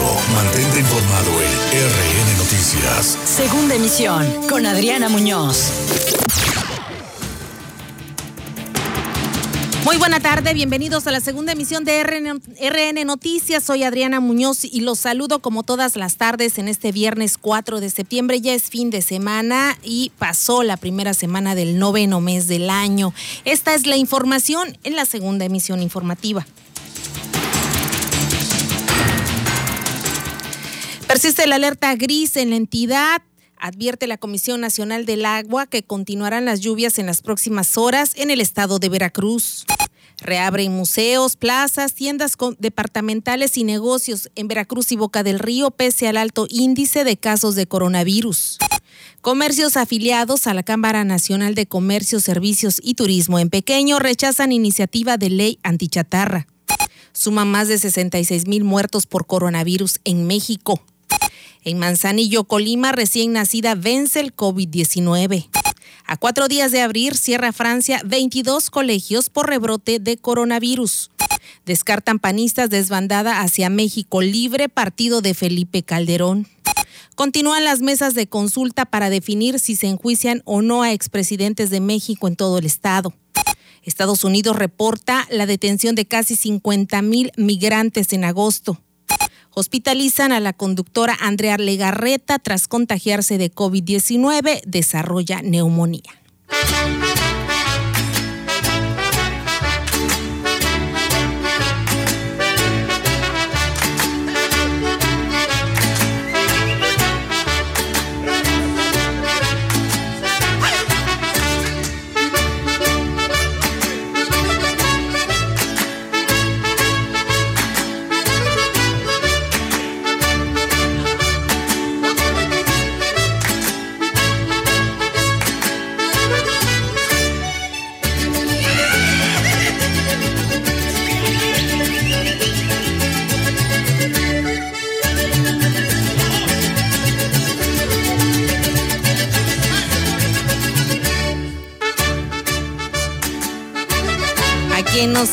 Mantente informado en RN Noticias. Segunda emisión con Adriana Muñoz. Muy buena tarde, bienvenidos a la segunda emisión de RN, Noticias. Soy Adriana Muñoz y los saludo como todas las tardes en este viernes 4 de septiembre. Ya es fin de semana y pasó la primera semana del noveno mes del año. Esta es la información en la segunda emisión informativa. Persiste la alerta gris en la entidad advierte la Comisión Nacional del Agua que continuarán las lluvias en las próximas horas en el estado de Veracruz. Reabren museos, plazas, tiendas departamentales y negocios en Veracruz y Boca del Río pese al alto índice de casos de coronavirus. Comercios afiliados a la Cámara Nacional de Comercio, Servicios y Turismo en Pequeño rechazan iniciativa de ley antichatarra. Suman más de 66 mil muertos por coronavirus en México. En Manzanillo, Colima, recién nacida vence el COVID-19. A cuatro días de abrir, cierra Francia 22 colegios por rebrote de coronavirus. Descartan panistas desbandada hacia México Libre, partido de Felipe Calderón. Continúan las mesas de consulta para definir si se enjuician o no a expresidentes de México en todo el estado. Estados Unidos reporta la detención de casi 50 mil migrantes en agosto. Hospitalizan a la conductora Andrea Legarreta tras contagiarse de COVID-19, desarrolla neumonía.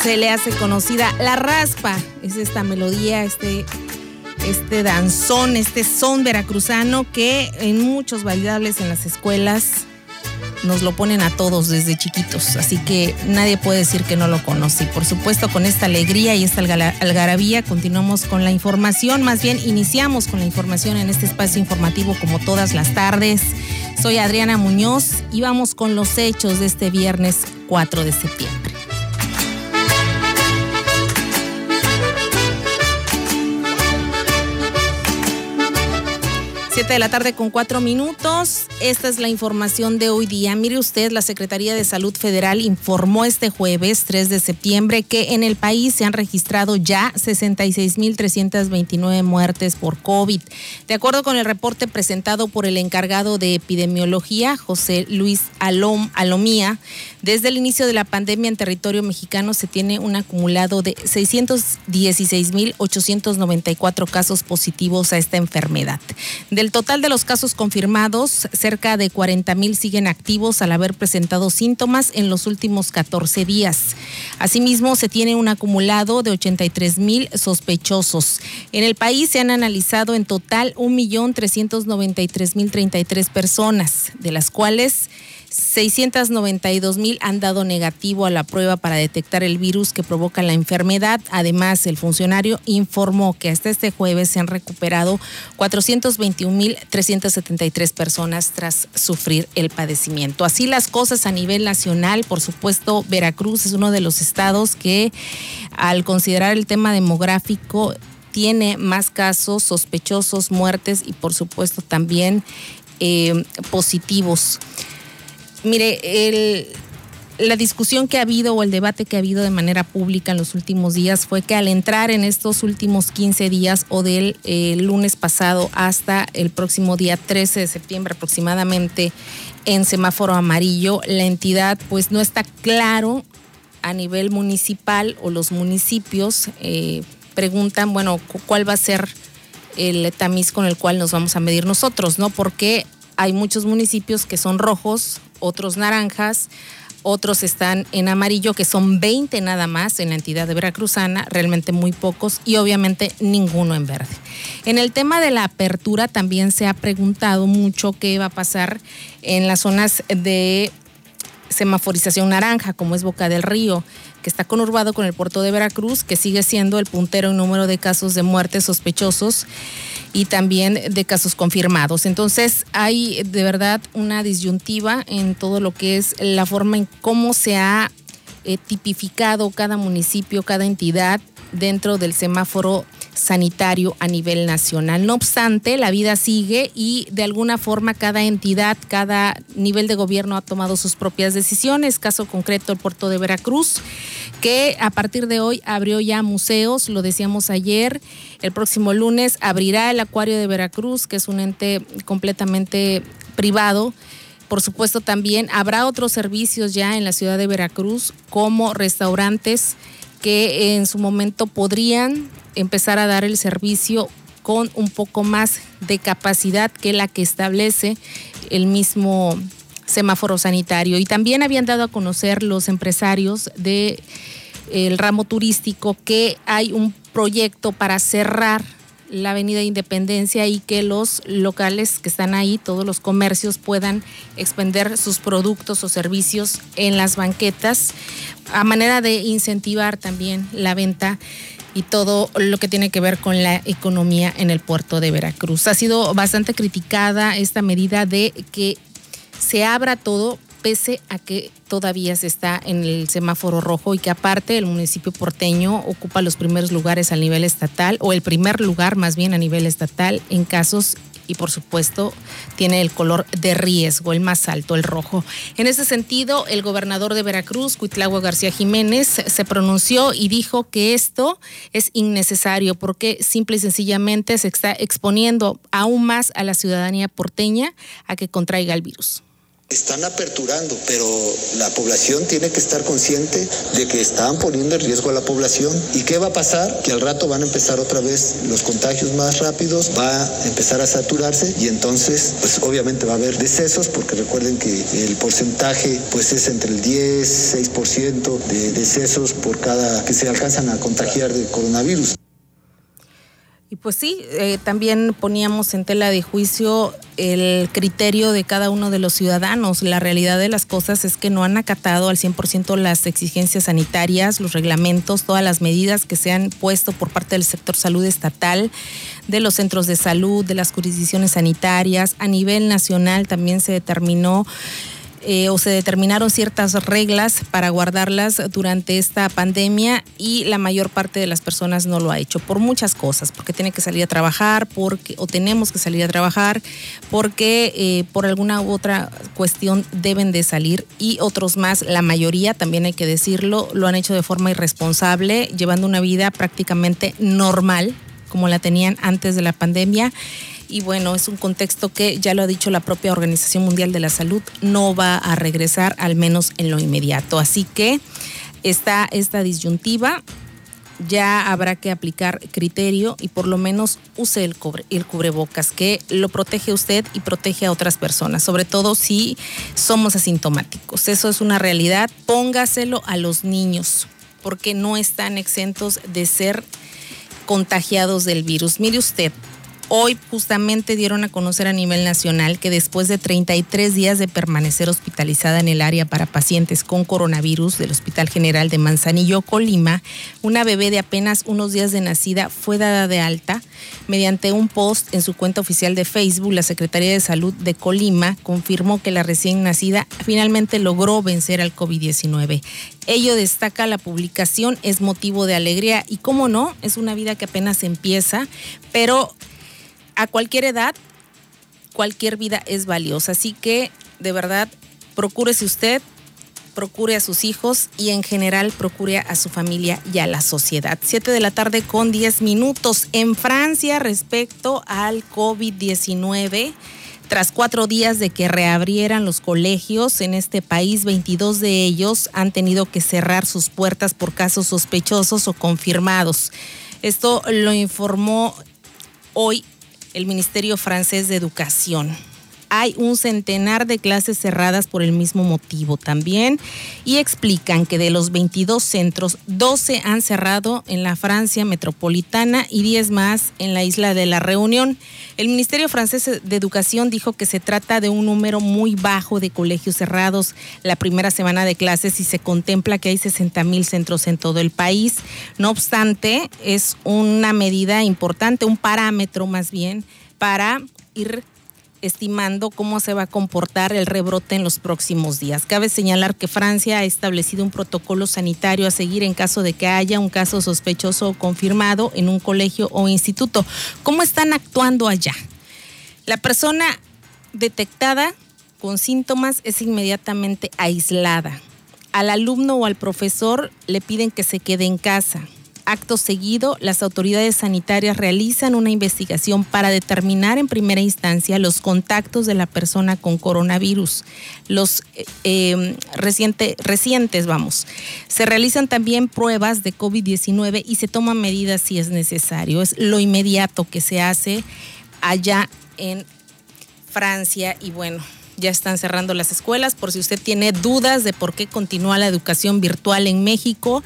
Se le hace conocida. La raspa es esta melodía, este, este danzón, este son veracruzano que en muchos bailables en las escuelas nos lo ponen a todos desde chiquitos, así que nadie puede decir que no lo conoce. Por supuesto, con esta alegría y esta algarabía continuamos con la información, más bien iniciamos con la información en este espacio informativo como todas las tardes. Soy Adriana Muñoz y vamos con los hechos de este viernes 4 de septiembre. 7 de la tarde con cuatro minutos. Esta es la información de hoy día. Mire usted, la Secretaría de Salud Federal informó este jueves 3 de septiembre que en el país se han registrado ya 66.329 muertes por COVID. De acuerdo con el reporte presentado por el encargado de epidemiología, José Luis Alom, Alomía, desde el inicio de la pandemia en territorio mexicano se tiene un acumulado de 616.894 casos positivos a esta enfermedad. Del total de los casos confirmados, cerca de 40 mil siguen activos al haber presentado síntomas en los últimos 14 días. Asimismo, se tiene un acumulado de 83 mil sospechosos. En el país se han analizado en total 1.393.033 personas, de las cuales 692 mil han dado negativo a la prueba para detectar el virus que provoca la enfermedad. Además, el funcionario informó que hasta este jueves se han recuperado 421 mil 373 personas tras sufrir el padecimiento. Así las cosas a nivel nacional, por supuesto, Veracruz es uno de los estados que al considerar el tema demográfico tiene más casos sospechosos, muertes y por supuesto también eh, positivos. Mire, la discusión que ha habido o el debate que ha habido de manera pública en los últimos días fue que al entrar en estos últimos 15 días o del eh, lunes pasado hasta el próximo día 13 de septiembre aproximadamente en semáforo amarillo, la entidad pues no está claro a nivel municipal o los municipios eh, preguntan, bueno, cuál va a ser el tamiz con el cual nos vamos a medir nosotros, ¿no? Porque hay muchos municipios que son rojos, otros naranjas, otros están en amarillo, que son 20 nada más en la entidad de Veracruzana, realmente muy pocos, y obviamente ninguno en verde. En el tema de la apertura también se ha preguntado mucho qué va a pasar en las zonas de semaforización naranja, como es Boca del Río, que está conurbado con el puerto de Veracruz, que sigue siendo el puntero en número de casos de muertes sospechosos y también de casos confirmados. Entonces hay de verdad una disyuntiva en todo lo que es la forma en cómo se ha eh, tipificado cada municipio, cada entidad dentro del semáforo sanitario a nivel nacional. No obstante, la vida sigue y de alguna forma cada entidad, cada nivel de gobierno ha tomado sus propias decisiones. Caso concreto, el puerto de Veracruz, que a partir de hoy abrió ya museos, lo decíamos ayer. El próximo lunes abrirá el Acuario de Veracruz, que es un ente completamente privado. Por supuesto, también habrá otros servicios ya en la ciudad de Veracruz, como restaurantes que en su momento podrían empezar a dar el servicio con un poco más de capacidad que la que establece el mismo semáforo sanitario. Y también habían dado a conocer los empresarios del ramo turístico que hay un proyecto para cerrar la Avenida Independencia y que los locales que están ahí, todos los comercios puedan expender sus productos o servicios en las banquetas a manera de incentivar también la venta y todo lo que tiene que ver con la economía en el puerto de Veracruz. Ha sido bastante criticada esta medida de que se abra todo pese a que todavía se está en el semáforo rojo y que aparte el municipio porteño ocupa los primeros lugares a nivel estatal o el primer lugar más bien a nivel estatal en casos y por supuesto tiene el color de riesgo, el más alto, el rojo. En ese sentido, el gobernador de Veracruz, Cuitlagua García Jiménez, se pronunció y dijo que esto es innecesario porque simple y sencillamente se está exponiendo aún más a la ciudadanía porteña a que contraiga el virus. Están aperturando, pero la población tiene que estar consciente de que están poniendo en riesgo a la población. ¿Y qué va a pasar? Que al rato van a empezar otra vez los contagios más rápidos, va a empezar a saturarse y entonces, pues obviamente va a haber decesos, porque recuerden que el porcentaje pues es entre el 10, 6% de decesos por cada que se alcanzan a contagiar de coronavirus. Y pues sí, eh, también poníamos en tela de juicio el criterio de cada uno de los ciudadanos. La realidad de las cosas es que no han acatado al 100% las exigencias sanitarias, los reglamentos, todas las medidas que se han puesto por parte del sector salud estatal, de los centros de salud, de las jurisdicciones sanitarias. A nivel nacional también se determinó eh, o se determinaron ciertas reglas para guardarlas durante esta pandemia y la mayor parte de las personas no lo ha hecho por muchas cosas, porque tiene que salir a trabajar, porque o tenemos que salir a trabajar, porque eh, por alguna u otra cuestión deben de salir y otros más, la mayoría también hay que decirlo, lo han hecho de forma irresponsable, llevando una vida prácticamente normal como la tenían antes de la pandemia y bueno, es un contexto que ya lo ha dicho la propia Organización Mundial de la Salud, no va a regresar al menos en lo inmediato. Así que está esta disyuntiva, ya habrá que aplicar criterio y por lo menos use el, el cubrebocas, que lo protege usted y protege a otras personas, sobre todo si somos asintomáticos. Eso es una realidad. Póngaselo a los niños, porque no están exentos de ser contagiados del virus. Mire usted, Hoy justamente dieron a conocer a nivel nacional que después de 33 días de permanecer hospitalizada en el área para pacientes con coronavirus del Hospital General de Manzanillo, Colima, una bebé de apenas unos días de nacida fue dada de alta. Mediante un post en su cuenta oficial de Facebook, la Secretaría de Salud de Colima confirmó que la recién nacida finalmente logró vencer al COVID-19. Ello destaca la publicación, es motivo de alegría y, cómo no, es una vida que apenas empieza, pero a cualquier edad, cualquier vida es valiosa. Así que, de verdad, procúrese usted, procure a sus hijos y en general procure a su familia y a la sociedad. Siete de la tarde con diez minutos en Francia respecto al COVID-19. Tras cuatro días de que reabrieran los colegios en este país, 22 de ellos han tenido que cerrar sus puertas por casos sospechosos o confirmados. Esto lo informó hoy el Ministerio Francés de Educación. Hay un centenar de clases cerradas por el mismo motivo también y explican que de los 22 centros, 12 han cerrado en la Francia metropolitana y 10 más en la isla de la Reunión. El Ministerio francés de Educación dijo que se trata de un número muy bajo de colegios cerrados la primera semana de clases y se contempla que hay 60 mil centros en todo el país. No obstante, es una medida importante, un parámetro más bien para ir estimando cómo se va a comportar el rebrote en los próximos días. Cabe señalar que Francia ha establecido un protocolo sanitario a seguir en caso de que haya un caso sospechoso confirmado en un colegio o instituto. ¿Cómo están actuando allá? La persona detectada con síntomas es inmediatamente aislada. Al alumno o al profesor le piden que se quede en casa acto seguido, las autoridades sanitarias realizan una investigación para determinar en primera instancia los contactos de la persona con coronavirus, los eh, em, recientes, vamos. Se realizan también pruebas de COVID-19 y se toman medidas si es necesario. Es lo inmediato que se hace allá en Francia y bueno, ya están cerrando las escuelas. Por si usted tiene dudas de por qué continúa la educación virtual en México,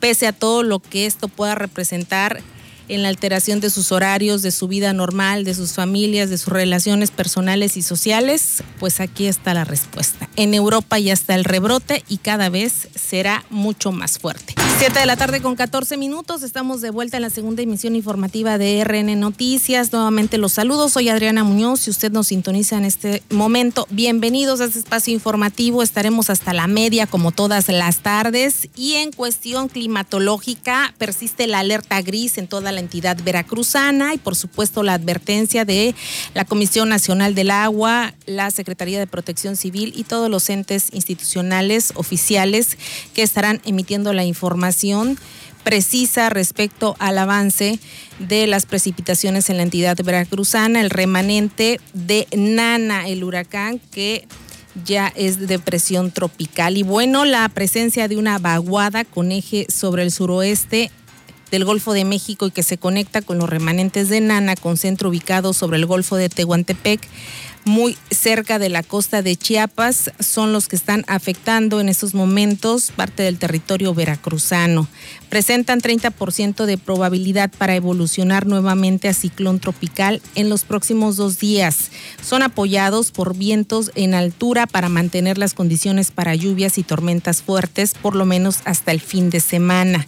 pese a todo lo que esto pueda representar en la alteración de sus horarios, de su vida normal, de sus familias, de sus relaciones personales y sociales, pues aquí está la respuesta. En Europa ya está el rebrote y cada vez será mucho más fuerte. Siete de la tarde con 14 minutos, estamos de vuelta en la segunda emisión informativa de RN Noticias. Nuevamente los saludos, soy Adriana Muñoz. Si usted nos sintoniza en este momento, bienvenidos a este espacio informativo. Estaremos hasta la media como todas las tardes y en cuestión climatológica persiste la alerta gris en toda la entidad veracruzana y por supuesto la advertencia de la Comisión Nacional del Agua, la Secretaría de Protección Civil y todos los entes institucionales oficiales que estarán emitiendo la información precisa respecto al avance de las precipitaciones en la entidad veracruzana, el remanente de Nana, el huracán que ya es depresión tropical. Y bueno, la presencia de una vaguada con eje sobre el suroeste del Golfo de México y que se conecta con los remanentes de Nana, con centro ubicado sobre el Golfo de Tehuantepec, muy cerca de la costa de Chiapas, son los que están afectando en estos momentos parte del territorio veracruzano. Presentan 30% de probabilidad para evolucionar nuevamente a ciclón tropical en los próximos dos días. Son apoyados por vientos en altura para mantener las condiciones para lluvias y tormentas fuertes, por lo menos hasta el fin de semana.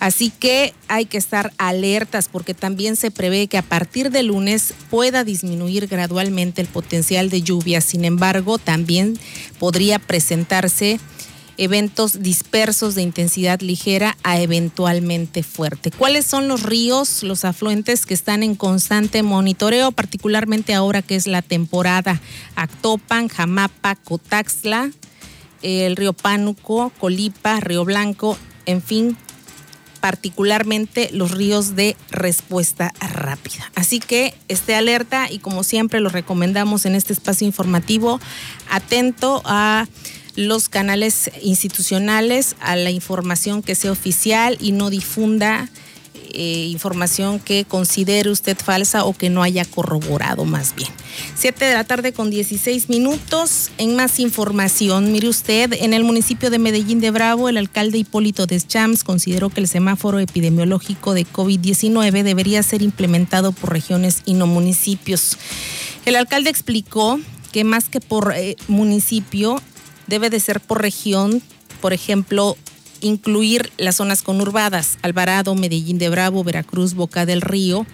Así que hay que estar alertas porque también se prevé que a partir de lunes pueda disminuir gradualmente el potencial de lluvia. Sin embargo, también podría presentarse eventos dispersos de intensidad ligera a eventualmente fuerte. ¿Cuáles son los ríos, los afluentes que están en constante monitoreo, particularmente ahora que es la temporada? Actopan, Jamapa, Cotaxla, el río Pánuco, Colipa, Río Blanco, en fin, particularmente los ríos de respuesta rápida. Así que esté alerta y como siempre lo recomendamos en este espacio informativo, atento a los canales institucionales, a la información que sea oficial y no difunda eh, información que considere usted falsa o que no haya corroborado más bien. Siete de la tarde con 16 minutos. En más información, mire usted, en el municipio de Medellín de Bravo, el alcalde Hipólito Deschamps consideró que el semáforo epidemiológico de COVID-19 debería ser implementado por regiones y no municipios. El alcalde explicó que más que por eh, municipio, debe de ser por región, por ejemplo, incluir las zonas conurbadas, Alvarado, Medellín de Bravo, Veracruz, Boca del Río,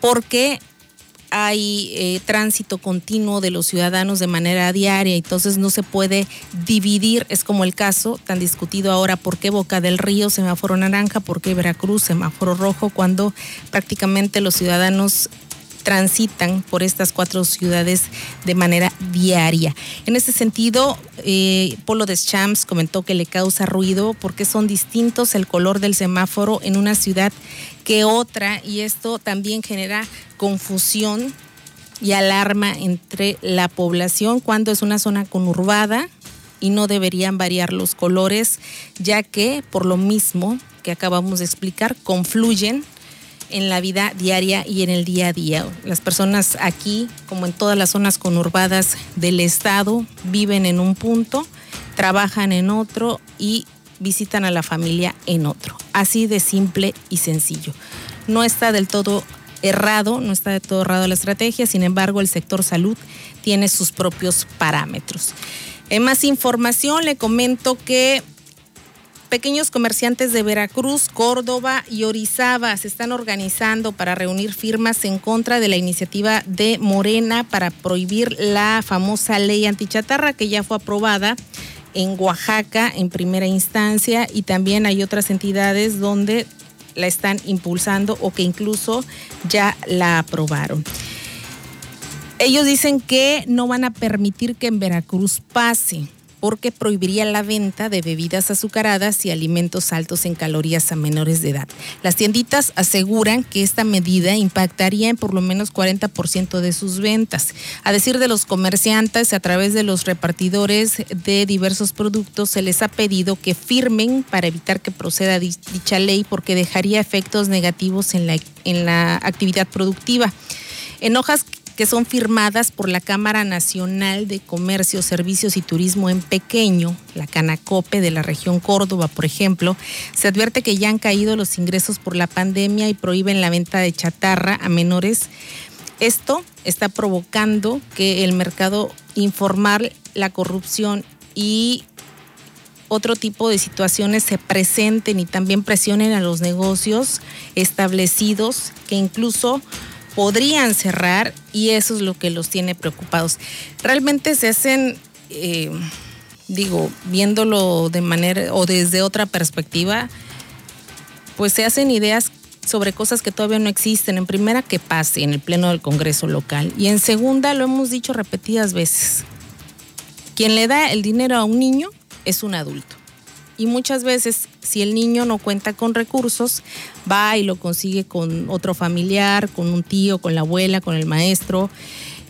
porque hay eh, tránsito continuo de los ciudadanos de manera diaria, entonces no se puede dividir, es como el caso tan discutido ahora, ¿por qué Boca del Río semáforo naranja? ¿Por qué Veracruz semáforo rojo? Cuando prácticamente los ciudadanos transitan por estas cuatro ciudades de manera diaria. En ese sentido, eh, Polo Deschamps comentó que le causa ruido porque son distintos el color del semáforo en una ciudad que otra y esto también genera confusión y alarma entre la población cuando es una zona conurbada y no deberían variar los colores, ya que por lo mismo que acabamos de explicar, confluyen en la vida diaria y en el día a día. Las personas aquí, como en todas las zonas conurbadas del estado, viven en un punto, trabajan en otro y visitan a la familia en otro. Así de simple y sencillo. No está del todo errado, no está del todo errado la estrategia, sin embargo el sector salud tiene sus propios parámetros. En más información le comento que pequeños comerciantes de Veracruz, Córdoba y Orizaba se están organizando para reunir firmas en contra de la iniciativa de Morena para prohibir la famosa ley antichatarra que ya fue aprobada en Oaxaca en primera instancia y también hay otras entidades donde la están impulsando o que incluso ya la aprobaron. Ellos dicen que no van a permitir que en Veracruz pase porque prohibiría la venta de bebidas azucaradas y alimentos altos en calorías a menores de edad. Las tienditas aseguran que esta medida impactaría en por lo menos 40% de sus ventas. A decir de los comerciantes, a través de los repartidores de diversos productos, se les ha pedido que firmen para evitar que proceda dicha ley porque dejaría efectos negativos en la, en la actividad productiva. En hojas que son firmadas por la Cámara Nacional de Comercio, Servicios y Turismo en Pequeño, la Canacope de la región Córdoba, por ejemplo, se advierte que ya han caído los ingresos por la pandemia y prohíben la venta de chatarra a menores. Esto está provocando que el mercado informal, la corrupción y otro tipo de situaciones se presenten y también presionen a los negocios establecidos que incluso podrían cerrar y eso es lo que los tiene preocupados. Realmente se hacen, eh, digo, viéndolo de manera o desde otra perspectiva, pues se hacen ideas sobre cosas que todavía no existen. En primera, que pase en el Pleno del Congreso local. Y en segunda, lo hemos dicho repetidas veces, quien le da el dinero a un niño es un adulto y muchas veces si el niño no cuenta con recursos, va y lo consigue con otro familiar, con un tío, con la abuela, con el maestro.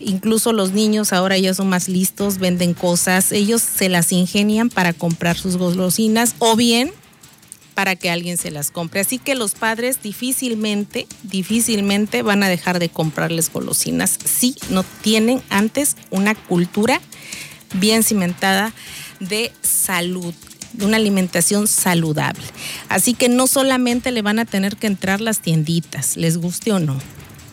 Incluso los niños ahora ya son más listos, venden cosas, ellos se las ingenian para comprar sus golosinas o bien para que alguien se las compre. Así que los padres difícilmente, difícilmente van a dejar de comprarles golosinas si no tienen antes una cultura bien cimentada de salud de una alimentación saludable. Así que no solamente le van a tener que entrar las tienditas, les guste o no.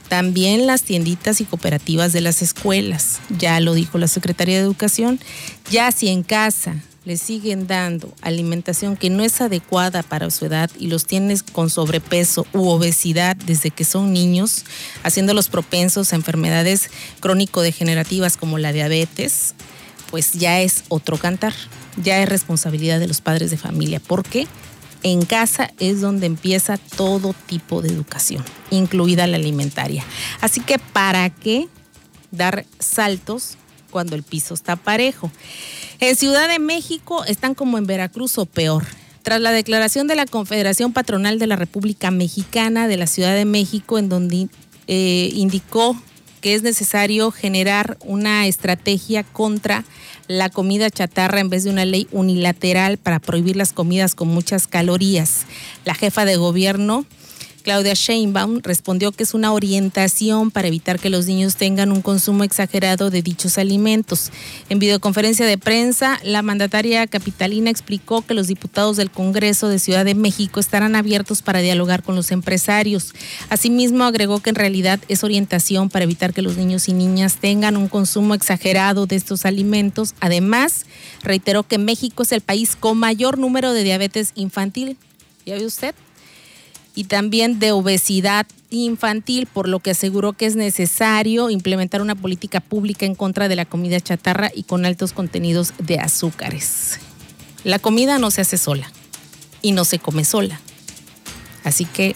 También las tienditas y cooperativas de las escuelas, ya lo dijo la Secretaría de Educación, ya si en casa le siguen dando alimentación que no es adecuada para su edad y los tienes con sobrepeso u obesidad desde que son niños, haciéndolos propensos a enfermedades crónico-degenerativas como la diabetes, pues ya es otro cantar ya es responsabilidad de los padres de familia, porque en casa es donde empieza todo tipo de educación, incluida la alimentaria. Así que, ¿para qué dar saltos cuando el piso está parejo? En Ciudad de México están como en Veracruz o peor. Tras la declaración de la Confederación Patronal de la República Mexicana de la Ciudad de México, en donde eh, indicó que es necesario generar una estrategia contra la comida chatarra en vez de una ley unilateral para prohibir las comidas con muchas calorías. La jefa de gobierno Claudia Sheinbaum respondió que es una orientación para evitar que los niños tengan un consumo exagerado de dichos alimentos. En videoconferencia de prensa, la mandataria capitalina explicó que los diputados del Congreso de Ciudad de México estarán abiertos para dialogar con los empresarios. Asimismo, agregó que en realidad es orientación para evitar que los niños y niñas tengan un consumo exagerado de estos alimentos. Además, reiteró que México es el país con mayor número de diabetes infantil. ¿Ya ve usted? Y también de obesidad infantil, por lo que aseguró que es necesario implementar una política pública en contra de la comida chatarra y con altos contenidos de azúcares. La comida no se hace sola y no se come sola. Así que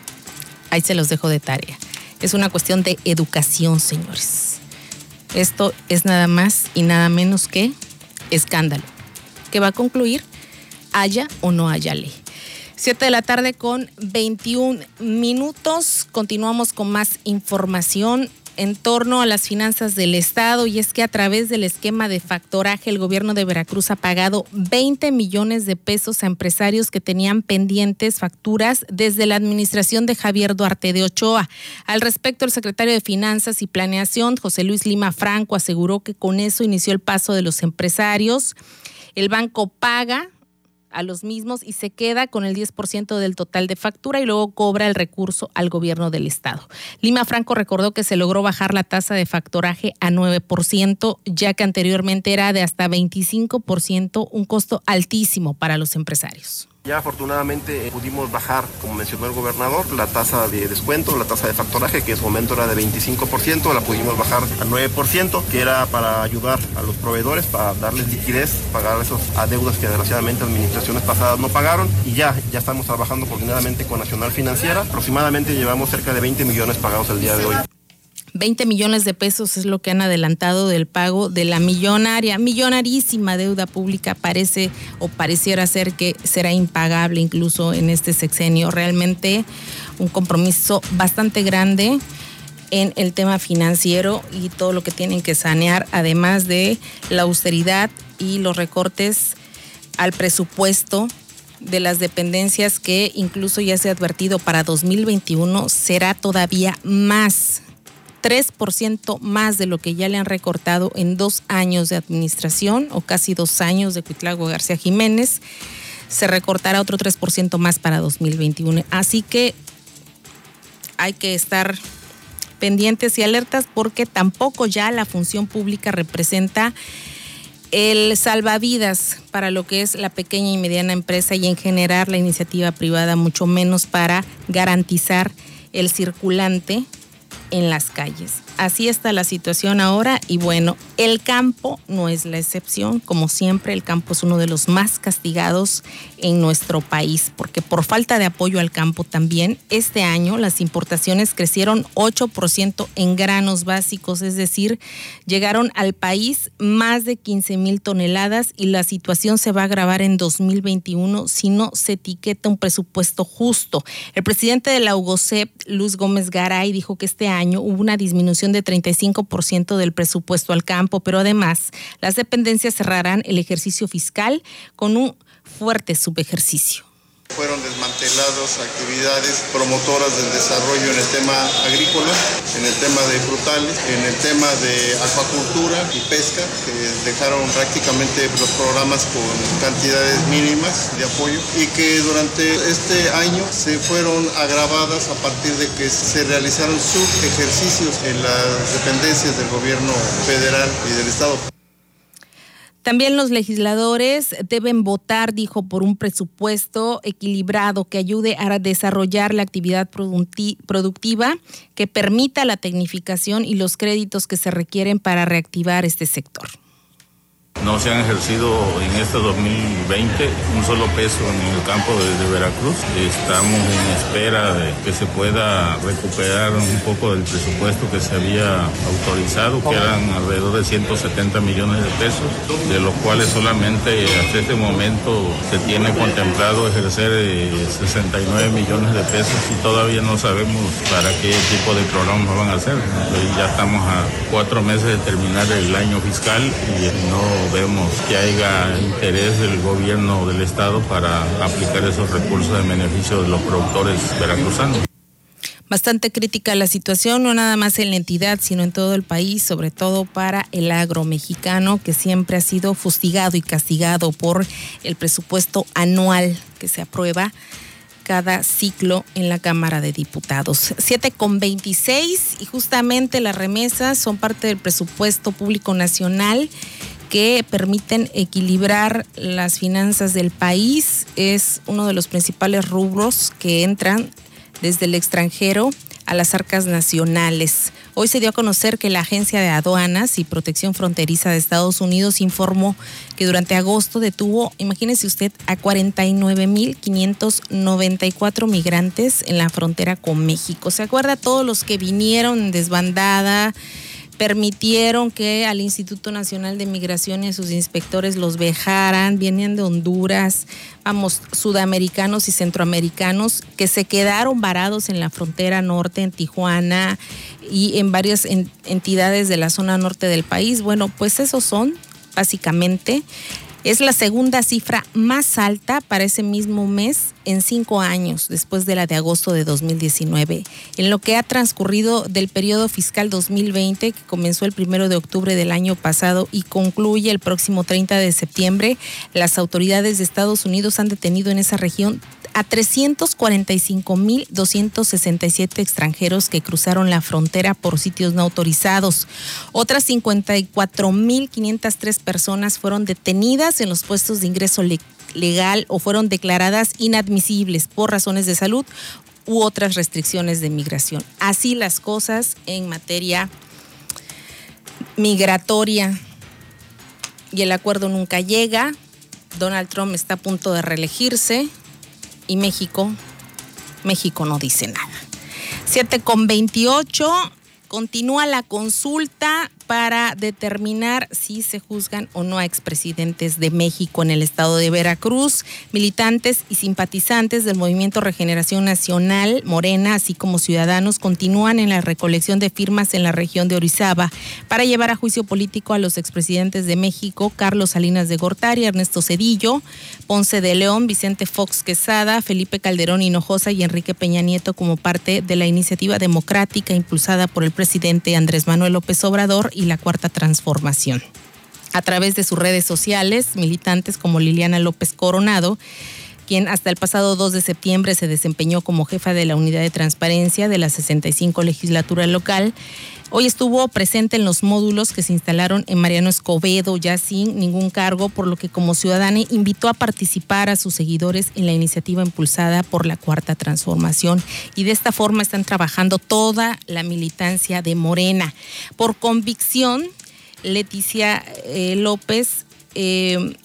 ahí se los dejo de tarea. Es una cuestión de educación, señores. Esto es nada más y nada menos que escándalo, que va a concluir haya o no haya ley. 7 de la tarde con 21 minutos. Continuamos con más información. en torno a las finanzas del Estado y es que a través del esquema de factoraje el gobierno de Veracruz ha pagado 20 millones de pesos a empresarios que tenían pendientes facturas desde la administración de Javier Duarte de Ochoa. Al respecto, el secretario de Finanzas y Planeación, José Luis Lima Franco, aseguró que con eso inició el paso de los empresarios. El banco paga a los mismos y se queda con el 10% del total de factura y luego cobra el recurso al gobierno del estado. Lima Franco recordó que se logró bajar la tasa de factoraje a 9%, ya que anteriormente era de hasta 25%, un costo altísimo para los empresarios. Ya afortunadamente eh, pudimos bajar, como mencionó el gobernador, la tasa de descuento, la tasa de factoraje, que en su momento era de 25%, la pudimos bajar a 9%, que era para ayudar a los proveedores, para darles liquidez, pagar esos adeudos que desgraciadamente administraciones pasadas no pagaron. Y ya, ya estamos trabajando coordinadamente con Nacional Financiera. Aproximadamente llevamos cerca de 20 millones pagados el día de hoy. 20 millones de pesos es lo que han adelantado del pago de la millonaria, millonarísima deuda pública. Parece o pareciera ser que será impagable incluso en este sexenio. Realmente un compromiso bastante grande en el tema financiero y todo lo que tienen que sanear, además de la austeridad y los recortes al presupuesto de las dependencias que incluso ya se ha advertido para 2021 será todavía más 3% más de lo que ya le han recortado en dos años de administración o casi dos años de Cuitlago García Jiménez. Se recortará otro 3% más para 2021. Así que hay que estar pendientes y alertas porque tampoco ya la función pública representa el salvavidas para lo que es la pequeña y mediana empresa y en generar la iniciativa privada, mucho menos para garantizar el circulante en las calles. Así está la situación ahora y bueno, el campo no es la excepción. Como siempre, el campo es uno de los más castigados en nuestro país porque por falta de apoyo al campo también, este año las importaciones crecieron 8% en granos básicos, es decir, llegaron al país más de 15 mil toneladas y la situación se va a agravar en 2021 si no se etiqueta un presupuesto justo. El presidente de la UGOCEP, Luz Gómez Garay, dijo que este año hubo una disminución de 35% del presupuesto al campo, pero además las dependencias cerrarán el ejercicio fiscal con un fuerte subejercicio. Fueron desmanteladas actividades promotoras del desarrollo en el tema agrícola, en el tema de frutales, en el tema de acuacultura y pesca, que dejaron prácticamente los programas con cantidades mínimas de apoyo y que durante este año se fueron agravadas a partir de que se realizaron subejercicios en las dependencias del gobierno federal y del Estado. También los legisladores deben votar, dijo, por un presupuesto equilibrado que ayude a desarrollar la actividad productiva, que permita la tecnificación y los créditos que se requieren para reactivar este sector. No se han ejercido en este 2020 un solo peso en el campo de, Veracruz. Estamos en espera de que se pueda recuperar un poco del presupuesto que se había autorizado, que eran alrededor de 170 millones de pesos, de los cuales solamente hasta este momento se tiene contemplado ejercer 69 eh, millones de pesos y todavía no sabemos para qué tipo de programas van a hacer. ya estamos a cuatro meses de terminar el año fiscal y no vemos que haya interés del gobierno del estado para aplicar esos recursos en beneficio de los productores veracruzanos. Bastante crítica la situación, no nada más en la entidad, sino en todo el país, sobre todo para el agro mexicano, que siempre ha sido fustigado y castigado por el presupuesto anual que se aprueba cada ciclo en la Cámara de Diputados. 7 con 26 y justamente las remesas son parte del presupuesto público nacional que permiten equilibrar las finanzas del país. Es uno de los principales rubros que entran desde el extranjero a las arcas nacionales. Hoy se dio a conocer que la Agencia de Aduanas y Protección Fronteriza de Estados Unidos informó que durante agosto detuvo, imagínese usted, a 49.594 migrantes en la frontera con México. ¿Se acuerda todos los que vinieron desbandada? Permitieron que al Instituto Nacional de Migración y a sus inspectores los vejaran, vienen de Honduras, vamos, sudamericanos y centroamericanos que se quedaron varados en la frontera norte, en Tijuana y en varias entidades de la zona norte del país. Bueno, pues esos son básicamente es la segunda cifra más alta para ese mismo mes en cinco años, después de la de agosto de 2019. En lo que ha transcurrido del periodo fiscal 2020, que comenzó el primero de octubre del año pasado y concluye el próximo 30 de septiembre, las autoridades de Estados Unidos han detenido en esa región a 345.267 extranjeros que cruzaron la frontera por sitios no autorizados. Otras 54.503 personas fueron detenidas en los puestos de ingreso legal o fueron declaradas inadmisibles por razones de salud u otras restricciones de migración. Así las cosas en materia migratoria. Y el acuerdo nunca llega. Donald Trump está a punto de reelegirse y México, México no dice nada. 7 con 28, continúa la consulta para determinar si se juzgan o no a expresidentes de México en el estado de Veracruz. Militantes y simpatizantes del Movimiento Regeneración Nacional, Morena, así como ciudadanos, continúan en la recolección de firmas en la región de Orizaba para llevar a juicio político a los expresidentes de México, Carlos Salinas de Gortari, Ernesto Cedillo, Ponce de León, Vicente Fox Quesada, Felipe Calderón Hinojosa y Enrique Peña Nieto como parte de la iniciativa democrática impulsada por el presidente Andrés Manuel López Obrador la Cuarta Transformación. A través de sus redes sociales, militantes como Liliana López Coronado, quien hasta el pasado 2 de septiembre se desempeñó como jefa de la Unidad de Transparencia de la 65 legislatura local, Hoy estuvo presente en los módulos que se instalaron en Mariano Escobedo, ya sin ningún cargo, por lo que como ciudadana invitó a participar a sus seguidores en la iniciativa impulsada por la Cuarta Transformación. Y de esta forma están trabajando toda la militancia de Morena. Por convicción, Leticia eh, López eh,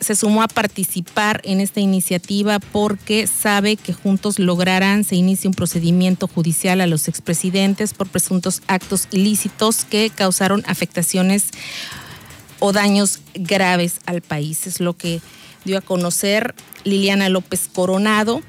se sumó a participar en esta iniciativa porque sabe que juntos lograrán se inicie un procedimiento judicial a los expresidentes por presuntos actos ilícitos que causaron afectaciones o daños graves al país. Es lo que dio a conocer Liliana López Coronado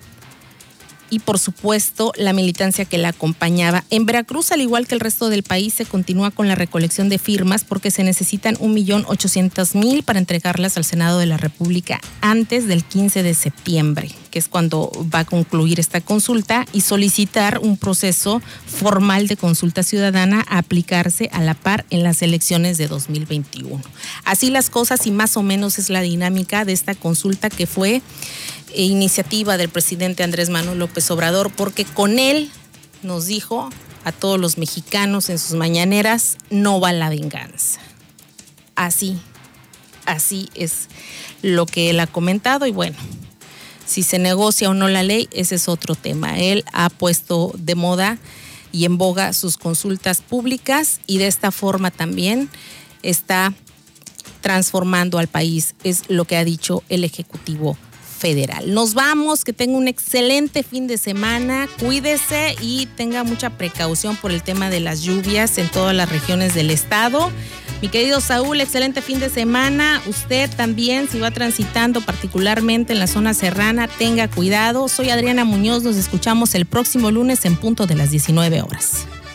y por supuesto la militancia que la acompañaba. En Veracruz, al igual que el resto del país, se continúa con la recolección de firmas porque se necesitan 1.800.000 para entregarlas al Senado de la República antes del 15 de septiembre, que es cuando va a concluir esta consulta, y solicitar un proceso formal de consulta ciudadana a aplicarse a la par en las elecciones de 2021. Así las cosas y más o menos es la dinámica de esta consulta que fue e iniciativa del presidente Andrés Manuel López Obrador, porque con él nos dijo a todos los mexicanos en sus mañaneras, no va la venganza. Así, así es lo que él ha comentado y bueno, si se negocia o no la ley, ese es otro tema. Él ha puesto de moda y en boga sus consultas públicas y de esta forma también está transformando al país, es lo que ha dicho el Ejecutivo federal. Nos vamos, que tenga un excelente fin de semana, cuídese y tenga mucha precaución por el tema de las lluvias en todas las regiones del estado. Mi querido Saúl, excelente fin de semana. Usted también, si va transitando particularmente en la zona serrana, tenga cuidado. Soy Adriana Muñoz, nos escuchamos el próximo lunes en punto de las 19 horas.